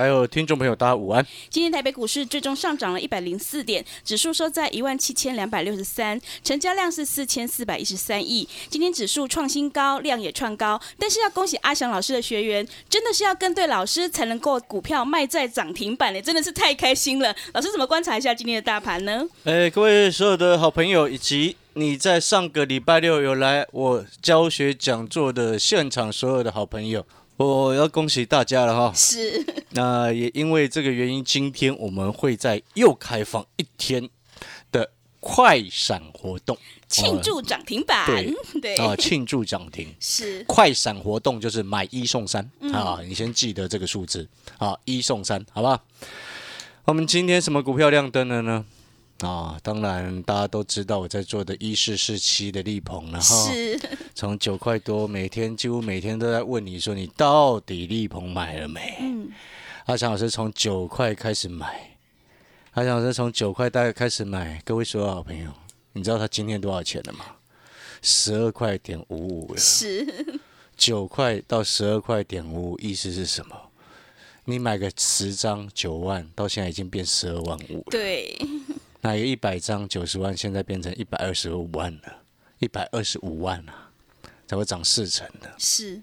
还有听众朋友，大家午安。今天台北股市最终上涨了一百零四点，指数收在一万七千两百六十三，成交量是四千四百一十三亿。今天指数创新高，量也创高，但是要恭喜阿翔老师的学员，真的是要跟对老师才能够股票卖在涨停板呢，真的是太开心了。老师怎么观察一下今天的大盘呢？哎，各位所有的好朋友，以及你在上个礼拜六有来我教学讲座的现场所有的好朋友，我要恭喜大家了哈。是，那也因为这个原因，今天我们会在又开放一天的快闪活动，庆祝涨停板，对 对啊，庆祝涨停。是快闪活动就是买一送三、啊，你先记得这个数字啊，一送三，好不好？我们今天什么股票亮灯了呢？啊，当然大家都知道我在做的一四四七的力鹏了哈，是，从九块多，每天几乎每天都在问你说你到底力鹏买了没？嗯，阿强老师从九块开始买，阿强老师从九块大概开始买，各位所有好朋友，你知道他今天多少钱了吗？十二块点五五了。是，九块到十二块点五五，意思是什么？你买个十张九万，到现在已经变十二万五了。对，那有一百张九十万，现在变成一百二十五万了，一百二十五万啊，才会涨四成的是，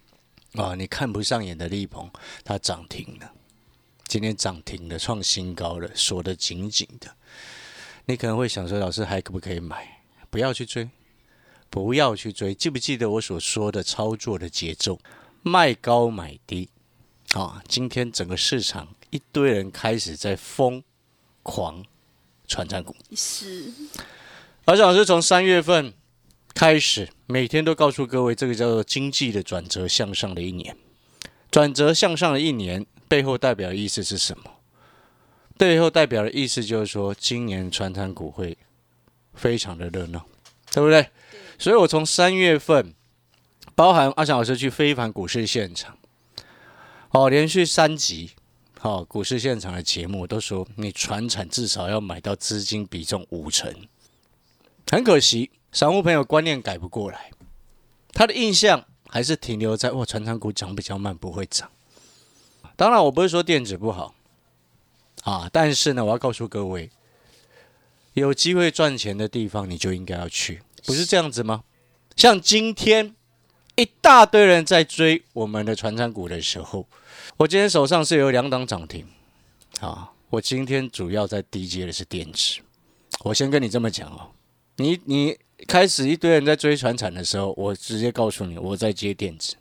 啊！你看不上眼的力鹏，它涨停了，今天涨停了，创新高了，锁得紧紧的。你可能会想说，老师还可不可以买？不要去追，不要去追。记不记得我所说的操作的节奏？卖高买低啊！今天整个市场一堆人开始在疯狂传战股。是，而且老师从三月份开始，每天都告诉各位，这个叫做经济的转折向上的一年。转折向上的一年背后代表的意思是什么？背后代表的意思就是说，今年传产股会非常的热闹，对不对？所以我从三月份，包含阿翔老师去非凡股市现场，哦，连续三集，哦、股市现场的节目都说，你传产至少要买到资金比重五成。很可惜，散户朋友观念改不过来，他的印象还是停留在哇，传产股涨比较慢，不会涨。当然，我不是说电子不好啊，但是呢，我要告诉各位，有机会赚钱的地方，你就应该要去，不是这样子吗？像今天一大堆人在追我们的传产股的时候，我今天手上是有两档涨停啊。我今天主要在低阶的是电子，我先跟你这么讲哦。你你开始一堆人在追船产的时候，我直接告诉你，我在接电子。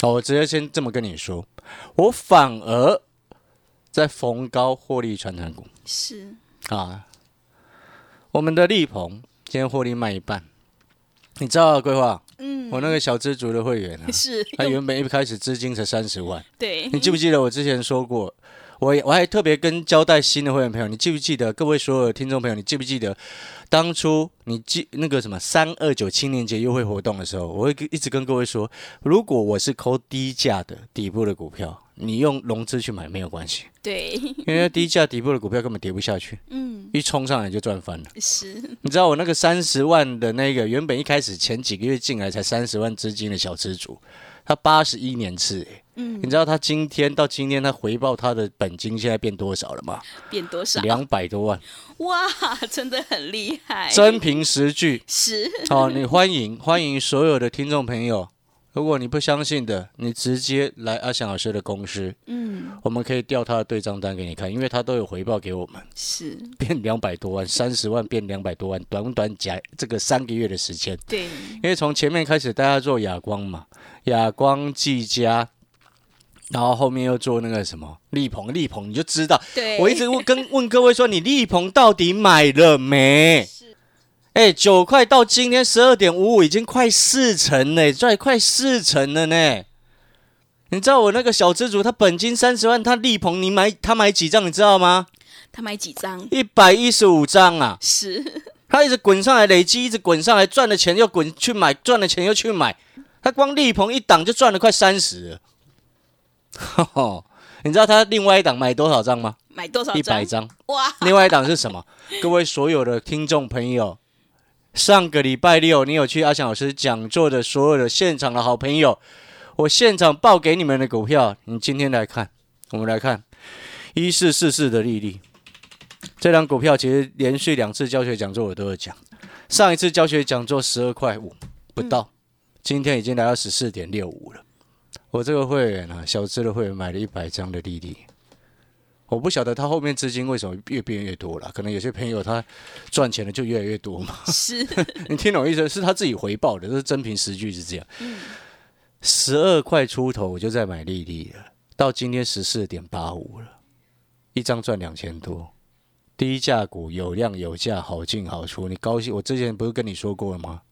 好，我直接先这么跟你说，我反而在逢高获利传产股是，啊。我们的力鹏今天获利卖一半，你知道啊，规划，嗯，我那个小资族的会员啊，是，他原本一开始资金才三十万，对，你记不记得我之前说过？我我还特别跟交代新的会员朋友，你记不记得？各位所有的听众朋友，你记不记得当初你记那个什么三二九青年节优惠活动的时候，我会一直跟各位说，如果我是抠低价的底部的股票，你用融资去买没有关系，对，因为低价底部的股票根本跌不下去，嗯，一冲上来就赚翻了。是，你知道我那个三十万的那个，原本一开始前几个月进来才三十万资金的小资主，他八十一年次、欸，嗯你，知道他今天到今天他回报他的本金现在变多少了吗？变多少？两百多万，哇，真的很厉害，真凭实据。是，好、你欢迎欢迎所有的听众朋友。如果你不相信的，你直接来阿翔老师的公司，嗯，我们可以调他的对账单给你看，因为他都有回报给我们，是，变两百多万，三十万变两百多万，短短假这个三个月的时间。对，因为从前面开始大家做哑光嘛，哑光、技嘉，然后后面又做那个什么力鹏，力鹏你就知道，对，我一直问跟问各位说，你力鹏到底买了没？哎，九块到今天十二点五五，已经快四成呢，赚快四成了呢。你知道我那个小资主，他本金三十万，他力鹏你买他买几张，你知道吗？他买几张？一百一十五张啊！是，他一直滚上来，累积一直滚上来，赚了钱又滚去买，赚了钱又去买，他光力鹏一档就赚了快三十。你知道他另外一档买多少张吗？买多少？一百张。哇！另外一档是什么？各位所有的听众朋友，上个礼拜六你有去阿翔老师讲座的所有的现场的好朋友。我现场报给你们的股票，你今天来看，我们来看一四四四的利率。这张股票其实连续两次教学讲座我都有讲，上一次教学讲座十二块五不到，今天已经来到十四点六五了。我这个会员啊，小资的会员买了一百张的利率，我不晓得他后面资金为什么越变越多了，可能有些朋友他赚钱的就越来越多嘛。是，你听懂意思？是他自己回报的，这是真凭实据是这样。十二块出头我就在买利率了，到今天十四点八五了，一张赚两千多，低价股有量有价，好进好出，你高兴？我之前不是跟你说过了吗？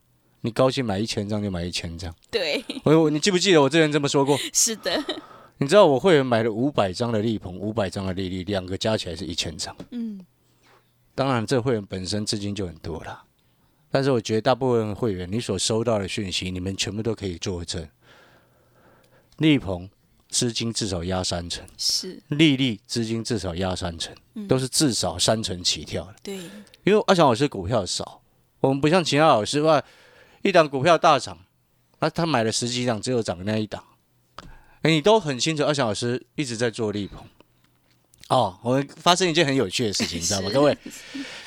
你高兴买一千张就买一千张。对，我你记不记得我之前这么说过？是的。你知道我会员买了五百张的利鹏，五百张的利率，两个加起来是一千张。嗯，当然这会员本身资金就很多了，但是我觉得大部分会员你所收到的讯息，你们全部都可以作证。利鹏资金至少压三成，是利利资金至少压三成，都是至少三成起跳的。对，因为阿翔老师股票少，我们不像其他老师话，一档股票大涨，那他买了十几档，只有涨的那一档。哎，你都很清楚，阿翔老师一直在做利鹏。哦，我们发生一件很有趣的事情，你知道吗？各位，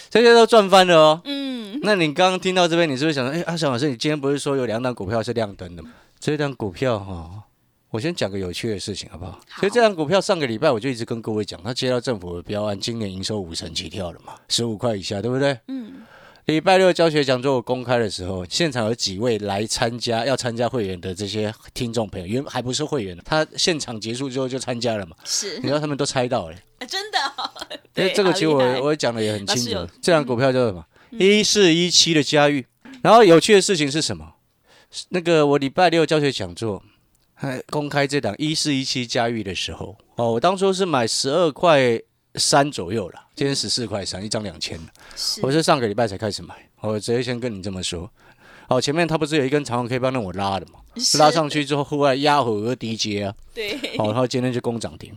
这些都赚翻了哦。嗯，那你刚刚听到这边，你是不是想说，哎，阿翔老师，你今天不是说有两档股票是亮灯的吗？这档股票哈。我先讲个有趣的事情，好不好？所以这张股票上个礼拜我就一直跟各位讲，它接到政府的标案，今年营收五成起跳了嘛，十五块以下，对不对？嗯。礼拜六教学讲座我公开的时候，现场有几位来参加要参加会员的这些听众朋友，原还不是会员呢，他现场结束之后就参加了嘛。是。你知道他们都猜到了。真的。因为这个其实我 我讲的也很清楚，这张股票叫什么？一四一七的嘉裕。然后有趣的事情是什么？那个我礼拜六教学讲座。公开这档一四一七嘉裕的时候，哦，我当初是买十二块三左右了，今天十四块三，一张两千我是上个礼拜才开始买，我直接先跟你这么说。哦，前面它不是有一根长红 K 棒让我拉的嘛？拉上去之后，户外压回个低阶啊。对。好，然后今天就攻涨停。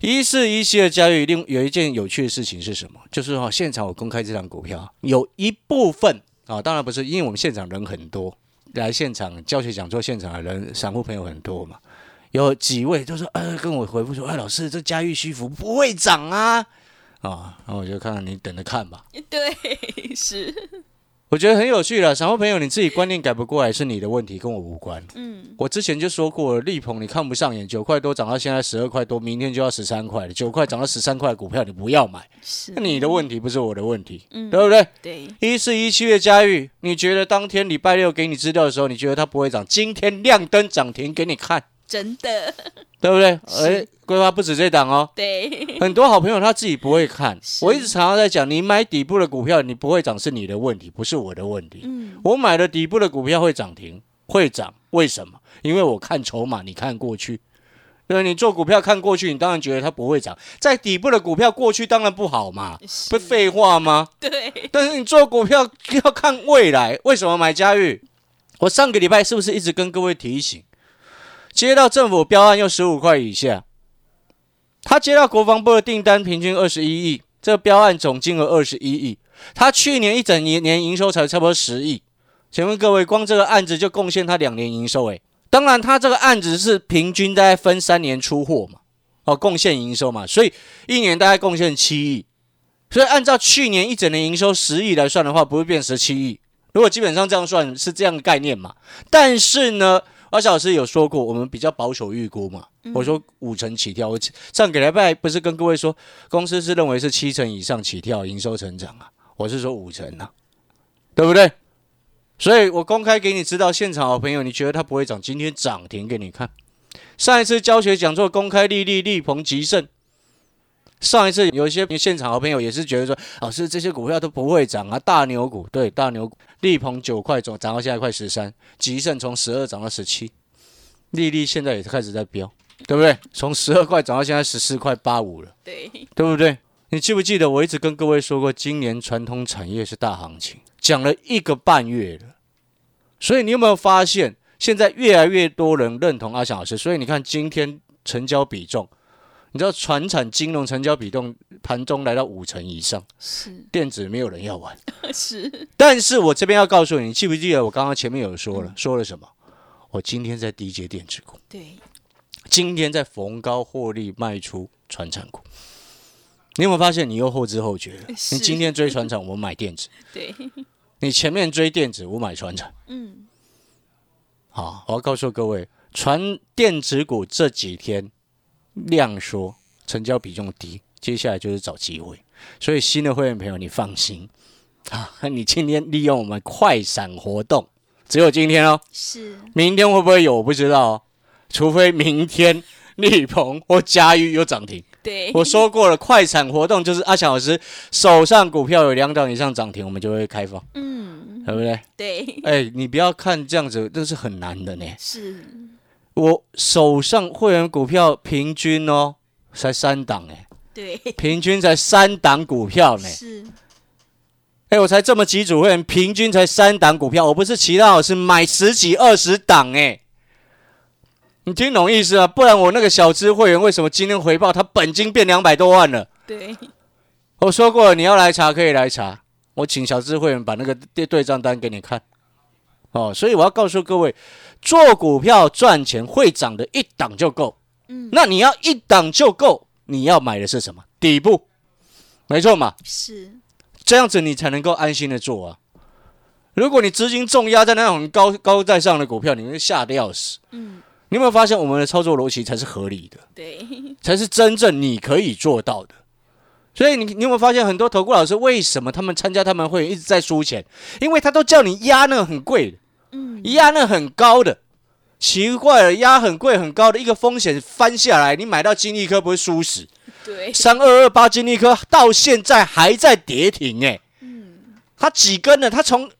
一四一七的交易，另有一件有趣的事情是什么？就是哈，现场我公开这张股票，有一部分啊，当然不是，因为我们现场人很多。来现场教学讲座现场的人，散户朋友很多嘛，有几位就说，呃，跟我回复说，哎，老师，这家喻虚浮不会涨啊，啊，然后我就看你等着看吧。对，是。我觉得很有趣了，散户朋友你自己观念改不过来是你的问题，跟我无关。嗯，我之前就说过，立鹏你看不上眼，九块多涨到现在十二块多，明天就要十三块了，九块涨到十三块股票你不要买，是你的问题不是我的问题，嗯，对不对？对，一四一七月嘉裕，你觉得当天礼拜六给你资料的时候，你觉得它不会涨，今天亮灯涨停给你看。真的，对不对？哎，规划不止这档哦。对，很多好朋友他自己不会看。我一直常常在讲，你买底部的股票，你不会涨是你的问题，不是我的问题。嗯，我买的底部的股票会涨停，会涨，为什么？因为我看筹码，你看过去。对，你做股票看过去，你当然觉得它不会涨。在底部的股票过去当然不好嘛，不废话吗？对。但是你做股票要看未来，为什么买嘉裕？我上个礼拜是不是一直跟各位提醒？接到政府标案又十五块以下，他接到国防部的订单平均二十一亿，这个标案总金额二十一亿，他去年一整年年营收才差不多十亿，请问各位，光这个案子就贡献他两年营收诶。当然他这个案子是平均大概分三年出货嘛，哦，贡献营收嘛，所以一年大概贡献七亿，所以按照去年一整年营收十亿来算的话，不会变十七亿。如果基本上这样算是这样的概念嘛，但是呢？阿小老师有说过，我们比较保守预估嘛。我说五成起跳，我上个礼拜不是跟各位说，公司是认为是七成以上起跳营收成长啊。我是说五成啊，对不对？所以我公开给你知道，现场好朋友，你觉得它不会涨，今天涨停给你看。上一次教学讲座公开利率利鹏吉盛，上一次有一些现场好朋友也是觉得说，老师这些股票都不会涨啊，大牛股对大牛股，力鹏九块总涨到现在快十三，吉盛从十二涨到十七，利率现在也开始在飙，对不对？从十二块涨到现在十四块八五了，对，对不对？你记不记得我一直跟各位说过，今年传统产业是大行情，讲了一个半月了。所以你有没有发现，现在越来越多人认同阿翔老师？所以你看今天成交比重，你知道船产金融成交比重盘中来到五成以上，是电子没有人要玩。是，但是我这边要告诉你，你记不记得我刚刚前面有说了，说了什么？我今天在低阶电子股，对，今天在逢高获利卖出船产股。你有没有发现你又后知后觉了？你今天追船产，我买电子；对，你前面追电子，我买船产。嗯，好，我要告诉各位，船电子股这几天量缩，成交比重低，接下来就是找机会。所以新的会员朋友，你放心啊，你今天利用我们快闪活动，只有今天哦，是，明天会不会有我不知道哦，除非明天立鹏或嘉裕有涨停。对，我说过了，快闪活动就是阿强老师手上股票有两档以上涨停，我们就会开放，嗯，对不对？对，哎，你不要看这样子，这是很难的呢。是，我手上会员股票平均哦，才三档哎，对，平均才三档股票呢。是，哎，我才这么几组会员，平均才三档股票，我不是其他老师买十几二十档哎。你听懂意思啊？不然我那个小资会员为什么今天回报他本金变两百多万了？对，我说过了，你要来查可以来查，我请小资会员把那个对对账单给你看。哦，所以我要告诉各位，做股票赚钱会涨的一档就够。嗯，那你要一档就够，你要买的是什么？底部，没错嘛，是，这样子你才能够安心的做啊。如果你资金重压在那种高高在上的股票，你会吓得要死。嗯，你有没有发现我们的操作逻辑才是合理的？对，才是真正你可以做到的。所以你你有没有发现很多投顾老师为什么他们参加他们会一直在输钱？因为他都叫你压那个很贵的，嗯，压那很高的，奇怪了，压很贵很高的一个风险翻下来，你买到金利科不会输死？对，三二二八金利科到现在还在跌停哎、嗯，它几根呢？它从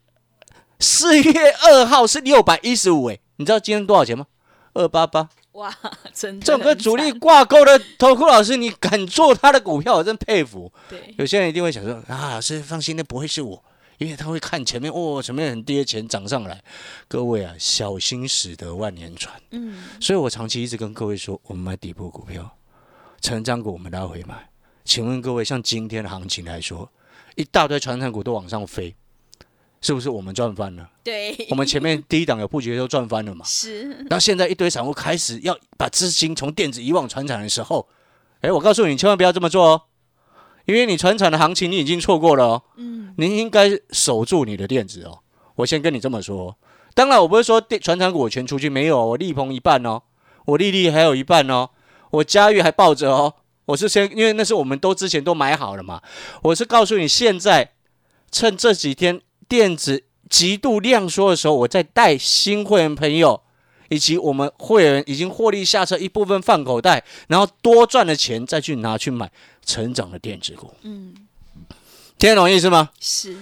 四月二号是六百一十五哎，你知道今天多少钱吗？二八八。哇，真的，这种跟主力，挂钩的投顾老师，你敢做他的股票，我真佩服。对，有些人一定会想说啊，老师放心，那不会是我，因为他会看前面，哦，前面很跌，钱涨上来。各位啊，小心驶得万年船。嗯，所以我长期一直跟各位说，我们买底部股票，成长股我们拉回买。请问各位，像今天的行情来说，一大堆传产股都往上飞，是不是我们赚翻了？对，我们前面第一档有布局都赚翻了嘛？是，然后现在一堆散户开始要把资金从电子移往船产的时候，哎，我告诉你，千万不要这么做哦，因为你船产的行情你已经错过了哦。嗯，您应该守住你的电子哦。我先跟你这么说哦，当然我不是说电船产股我全出去，没有，我力鹏一半哦，我丽丽还有一半哦，我嘉裕还抱着哦。我是先，因为那是我们都之前都买好了嘛。我是告诉你，现在趁这几天电子极度量缩的时候，我再带新会员朋友以及我们会员已经获利下车一部分放口袋，然后多赚的钱再去拿去买成长的电子股。嗯，听得懂意思吗？是，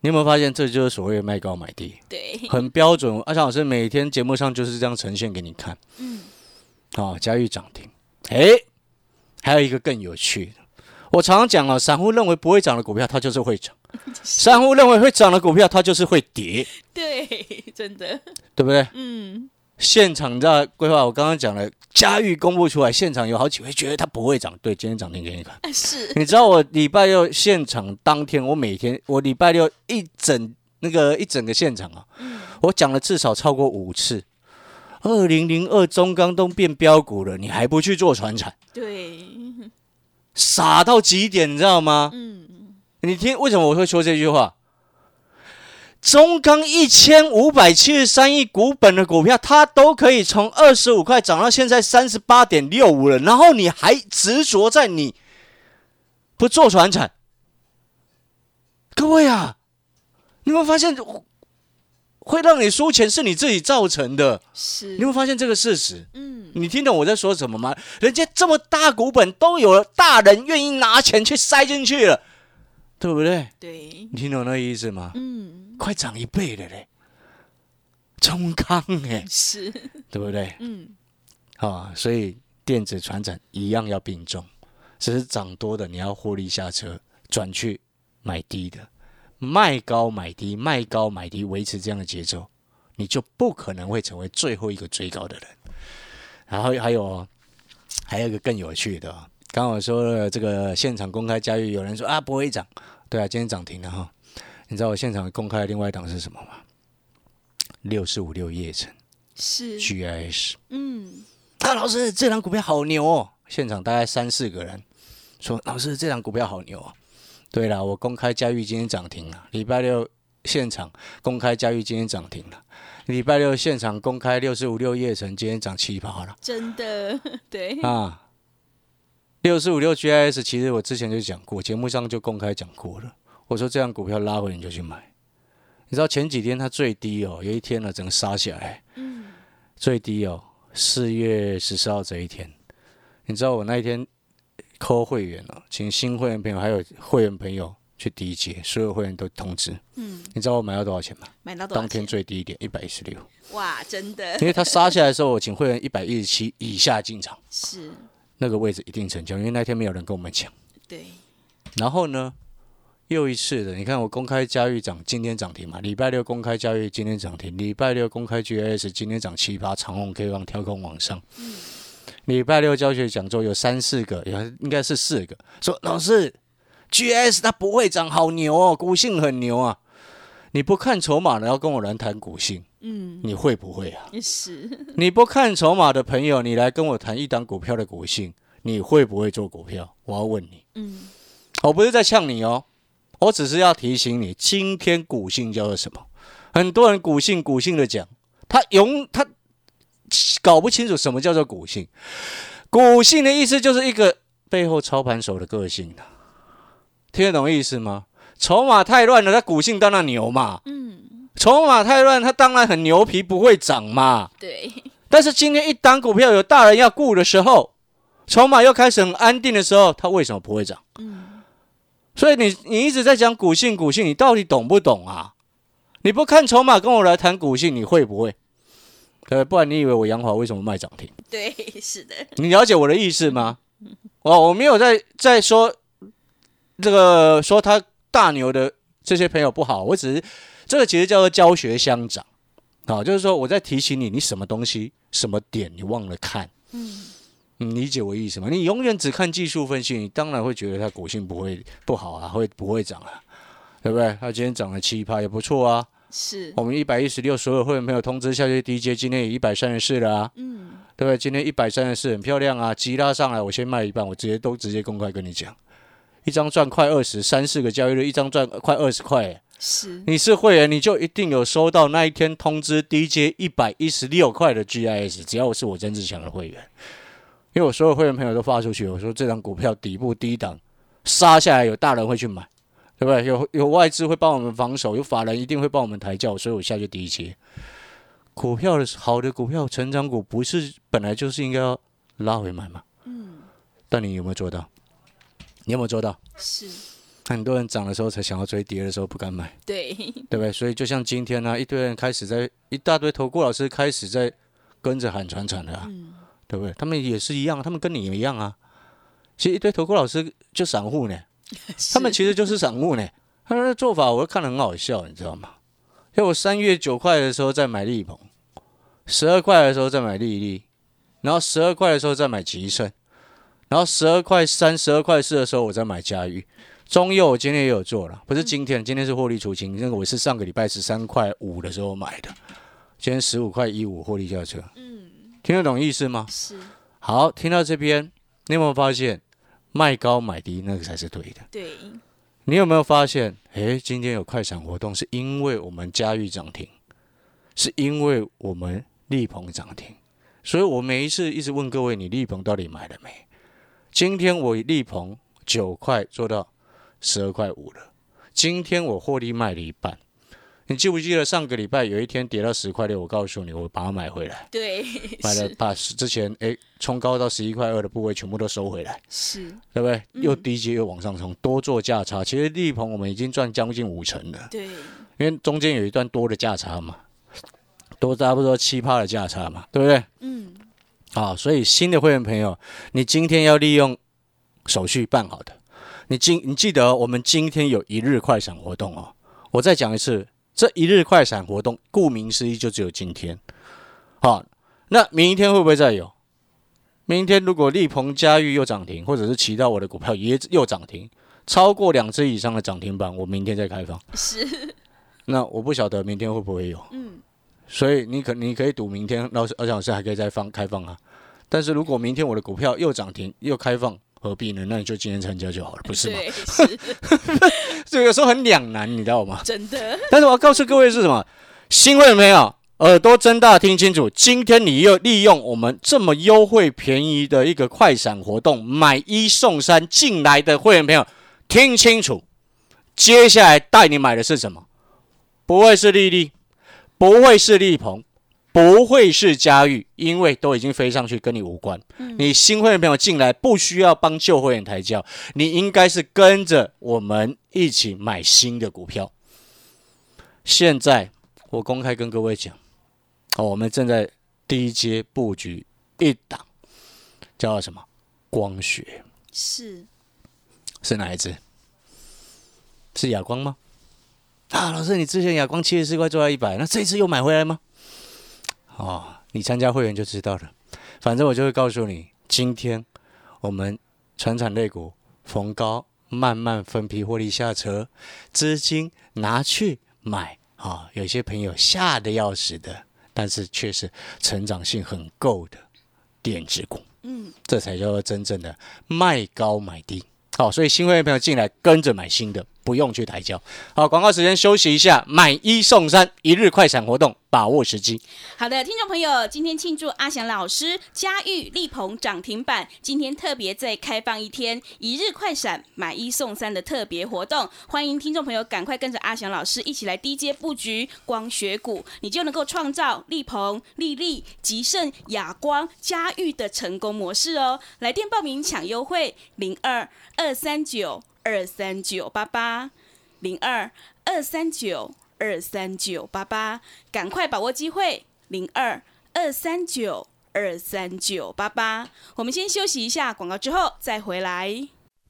你有没有发现，这就是所谓的卖高买低，对，很标准。阿强老师每天节目上就是这样呈现给你看。嗯，哦，嘉裕涨停，哎，还有一个更有趣的，我常常讲哦，散户认为不会涨的股票，它就是会涨；散户认为会涨的股票，它就是会跌，对，真的，对不对？嗯，现场的规划，我刚刚讲了，嘉裕公布出来，现场有好几位觉得它不会涨，对，今天涨停给你看。啊是，你知道我礼拜六现场当天，我每天我礼拜六一整那个一整个现场啊，我讲了至少超过五次。二零零二中钢都变标股了，你还不去做船产，对，傻到极点，你知道吗？嗯，你听为什么我会说这句话？中钢一千五百七十三亿股本的股票，它都可以从二十五块涨到现在三十八点六五了，然后你还执着在你不做船产。各位啊，你有没有发现会让你输钱是你自己造成的。是你有没有发现这个事实？嗯，你听懂我在说什么吗？人家这么大股本都有了大人愿意拿钱去塞进去了，对不对？对，你听懂那个意思吗？嗯，快涨一倍了嘞，中康哎，是，对不对？嗯，啊，所以电子传产一样要并重，只是涨多的你要获利下车，转去买低的，卖高买低，卖高买低，维持这样的节奏，你就不可能会成为最后一个追高的人。然后还有哦，还有一个更有趣的、哦，刚刚我说了这个现场公开交易，有人说啊不会涨，对啊，今天涨停了哈。你知道我现场公开的另外一档是什么吗？六四五六叶城是，GIS。嗯，啊，老师，这档股票好牛哦！现场大概三四个人说：“老师，这档股票好牛哦。”对了，我公开嘉裕今天涨停了，礼拜六现场公开嘉裕今天涨停了，礼拜六现场公开六四五六叶城今天涨七八了真的，对，啊！六四五六 GIS 其实我之前就讲过，节目上就公开讲过了。我说这样股票拉回你就去买。你知道前几天它最低哦，有一天呢整个杀下来，嗯，最低哦，四月十四号这一天，你知道我那一天扣会员了、请新会员朋友还有会员朋友去低接，所有会员都通知。嗯，你知道我买到多少钱吗？买到多少当天？最低点一百一十六，哇，真的因为它杀下来的时候，我请会员一百一十七以下进场，是，那个位置一定成交，因为那天没有人跟我们抢。对，然后呢，又一次的，你看我公开交易涨，今天涨停嘛，礼拜六公开交易今天涨停，礼拜六公开 GS 今天涨七八，长虹 K 棒跳空往上。礼拜六教学讲座有三四个，也应该是四个，说老师 GS 它不会涨，好牛哦，股性很牛啊。你不看筹码的要跟我来谈股性，嗯，你会不会啊？是，你不看筹码的朋友，你来跟我谈一档股票的股性，你会不会做股票？我要问你。嗯，我不是在呛你哦，我只是要提醒你，今天股性叫做什么？很多人股性股性的讲，他永他搞不清楚什么叫做股性。股性的意思就是一个背后操盘手的个性啊，听得懂意思吗？筹码太乱了，他股性当然牛嘛。嗯，筹码太乱，他当然很牛皮，不会涨嘛。对，但是今天一档股票有大人要顾的时候，筹码又开始很安定的时候，它为什么不会涨？嗯，所以你你一直在讲股性股性，你到底懂不懂啊？你不看筹码跟我来谈股性，你会不会？对，不然你以为我杨华为什么卖涨停？对，是的，你了解我的意思吗？哦，我没有在在说这个说他大牛的这些朋友不好，我只是这个其实叫做教学相长，啊、就是说我在提醒你，你什么东西什么点你忘了看，嗯，你理解我意思吗？你永远只看技术分析，你当然会觉得它股性不会不好啊，会不会涨啊？对不对？它今天涨了七趴也不错啊。是，我们一百一十六所有会员朋友通知下去 DJ，今天也一百三十四了啊。嗯，对不对？今天一百三十四很漂亮啊，急拉上来，我先卖一半，我直接都直接公开跟你讲，一张赚快二十，三四个交易日，一张赚快二十块。哎是，你是会员，你就一定有收到那一天通知 DJ 一百一十六块的 GIS，只要我是我曾志强的会员，因为我所有会员朋友都发出去，我说这张股票底部低档杀下来，有大人会去买，对不对？有有外资会帮我们防守，有法人一定会帮我们抬轿，所以我下去第一阶。股票的好的股票，成长股不是本来就是应该要拉回买吗？嗯，但你有没有做到？你有没有做到？是，很多人涨的时候才想要追，跌的时候不敢买。对，对不对？所以就像今天呢、一堆人开始在一大堆投顾老师开始在跟着喊传产的啊，嗯，对不对？他们也是一样，他们跟你一样啊。其实一堆投顾老师就散户呢，他们其实就是散户呢。他们的做法我都看得很好笑，你知道吗？因为我三月九块的时候在买力鹏，十二块的时候在买利利，然后十二块的时候再买吉盛，然后十二块三、十二块四的时候我再买嘉裕。中佑我今天也有做了，不是今天，今天是获利出清，那个我是上个礼拜十三块五的时候买的，今天十五块一五获利下车，嗯，听得懂意思吗？是，好，听到这边，你有没有发现卖高买低那个才是对的？对，你有没有发现？诶，今天有快闪活动，是因为我们嘉裕涨停，是因为我们力鹏涨停，所以我每一次一直问各位，你力鹏到底买了没？今天我力鹏九块做到十二块五了，今天我获利卖了一半，你记不记得上个礼拜有一天跌到十块六？我告诉你，我把它买回来，对，买了把之前哎冲高到十一块二的部位全部都收回来，是，对不对？又低阶又往上冲，多做价差。其实力鹏我们已经赚将近五成了，对，因为中间有一段多的价差嘛，多差不多七趴的价差嘛，对不对？嗯，啊，所以新的会员朋友，你今天要利用手续办好的，你今你记得哦、我们今天有一日快闪活动哦。我再讲一次，这一日快闪活动，顾名思义就只有今天。好，那明天会不会再有？明天如果力鹏、嘉裕又涨停，或者是其他我的股票也又涨停，超过两只以上的涨停板，我明天再开放。是，那我不晓得明天会不会有。嗯，所以你可你可以赌明天老师而且老师还可以再放开放啊。但是如果明天我的股票又涨停又开放，何必呢？那你就今天参加就好了，不是吗？对，是这个有时候很两难，你知道吗？真的，但是我要告诉各位是什么？新会员朋友，耳朵睁大听清楚，今天你又利用我们这么优惠便宜的一个快闪活动，买一送三进来的会员朋友，听清楚，接下来带你买的是什么？不会是丽丽，不会是丽鹏，不会是嘉裕，因为都已经飞上去，跟你无关。你新会员朋友进来不需要帮旧会员抬轿，你应该是跟着我们一起买新的股票。现在我公开跟各位讲，哦，我们正在第一阶布局一档，叫做什么？光学是，是哪一只？是哑光吗？啊，老师，你之前哑光七十四块做到一百，那这一次又买回来吗？哦，你参加会员就知道了。反正我就会告诉你，今天我们传产类股逢高慢慢分批获利下车，资金拿去买啊、有些朋友吓得要死的，但是却是成长性很够的电子股。嗯，这才叫做真正的卖高买低。好，所以新会员朋友进来跟着买新的，不用去抬轿。好，广告时间休息一下，买一送三，一日快闪活动，把握时机。好的，听众朋友，今天庆祝阿翔老师嘉裕力鹏涨停板，今天特别再开放一天一日快闪买一送三的特别活动，欢迎听众朋友赶快跟着阿翔老师一起来低阶布局光学股，你就能够创造力鹏、力丽、吉盛、亚光、嘉裕的成功模式哦。来电报名抢优惠，零二二三九二三九八八，零二二三九。二三九八八，赶快把握机会，零二二三九二三九八八。我们先休息一下广告，之后再回来。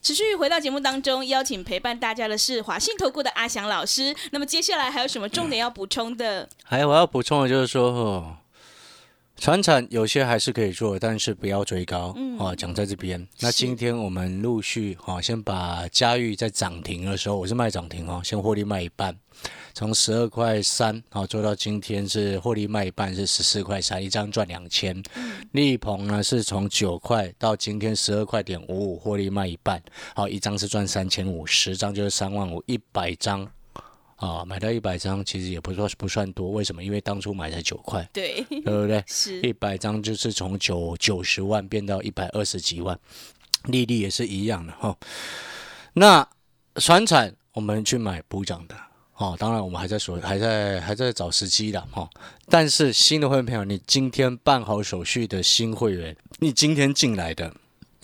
持续回到节目当中，邀请陪伴大家的是华信投顾的阿翔老师。那么接下来还有什么重点要补充的？还有我要补充的就是说，船产有些还是可以做，但是不要追高。嗯哦，讲在这边。那今天我们陆续哦，先把嘉裕在涨停的时候，我是卖涨停哦，先获利卖一半，从十二块三哦做到今天是获利卖一半，是十四块三，一张赚两千。利鹏呢是从九块到今天十二块点五五，获利卖一半，好、一张是赚三千五，十张就是三万五，一百张。啊，买到一百张其实也不算不算多，为什么？因为当初买才九块，对，对不对？是一百张就是从九九十万变到一百二十几万，利率也是一样的哈。那船产我们去买补涨的，哦，当然我们还在说还在还在找时机的哈。但是新的会员朋友，你今天办好手续的新会员，你今天进来的，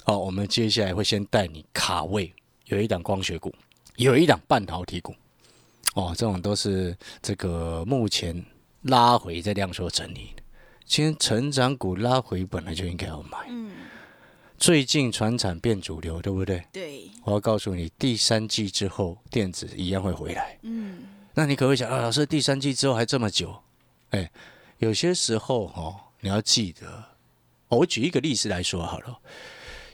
哦，我们接下来会先带你卡位，有一档光学股，有一档半导体股，哦，这种都是这个目前拉回在量缩整理的。今天成长股拉回本来就应该要买，嗯，最近船产变主流，对不对？对，我要告诉你，第三季之后电子一样会回来。嗯，那你可能会想啊，老师，第三季之后还这么久？哎，有些时候哦，你要记得，哦我举一个例子来说好了，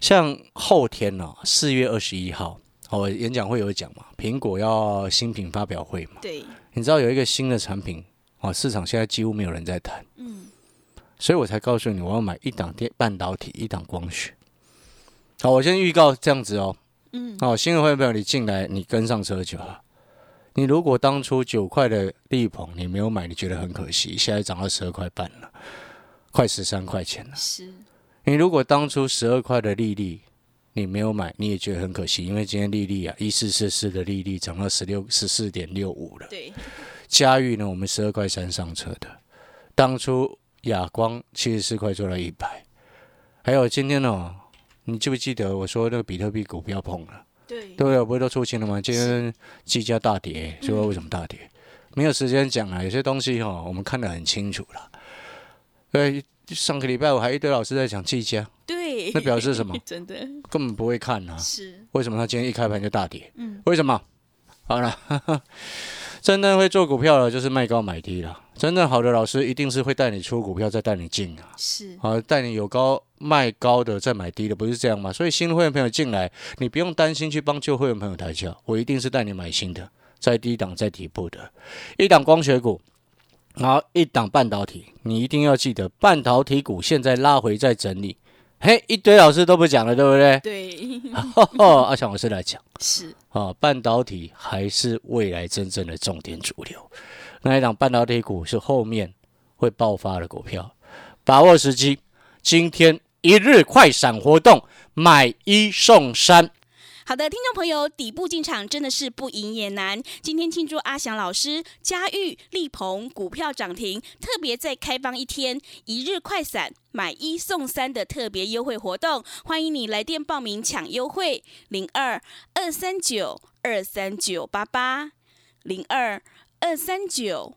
像后天呢、哦，四月二十一号，哦，演讲会有讲嘛，苹果要新品发表会嘛，对，你知道有一个新的产品哦，市场现在几乎没有人在谈，嗯，所以我才告诉你我要买一档电半导体，一档光学。好，我先预告这样子哦。嗯，好，新的会员朋友，你进来，你跟上车就好。你如果当初九块的力鹏你没有买，你觉得很可惜，现在涨到十二块半了，快十三块钱了。是，你如果当初十二块的利率你没有买，你也觉得很可惜，因为今天利率啊一四四四的利率涨到十六十四点六五了。对，嘉裕呢，我们十二块三上车的，当初亚光七十四块做到一百，还有今天呢，你记不记得我说那个比特币股票碰了？对，对不对？不是都出清了吗？今天技嘉大跌，说为什么大跌？没有时间讲啊，有些东西哈，我们看得很清楚了。对，上个礼拜我还一堆老师在讲技嘉，对，那表示什么？真的根本不会看啊。是，为什么他今天一开盘就大跌？嗯，为什么？好了，真正会做股票的，就是卖高买低了。真正好的老师，一定是会带你出股票，再带你进啊。是，好，带你有高卖高的，再买低的，不是这样吗？所以新的会员朋友进来，你不用担心去帮旧会员朋友抬轿，我一定是带你买新的，在低档在底部的一档光学股，然后一档半导体，你一定要记得，半导体股现在拉回在整理。嘿，一堆老师都不讲了，对不对？对，阿强老师来讲。是，啊，半导体还是未来真正的重点主流。那一档半导体股是后面会爆发的股票，把握时机。今天一日快闪活动，买一送三。好的，听众朋友，底部进场真的是不赢也难。今天庆祝阿翔老师、嘉裕、力鹏股票涨停，特别再开放一天一日快闪买一送三的特别优惠活动，欢迎你来电报名抢优惠，零二二三九二三九八八零二二三九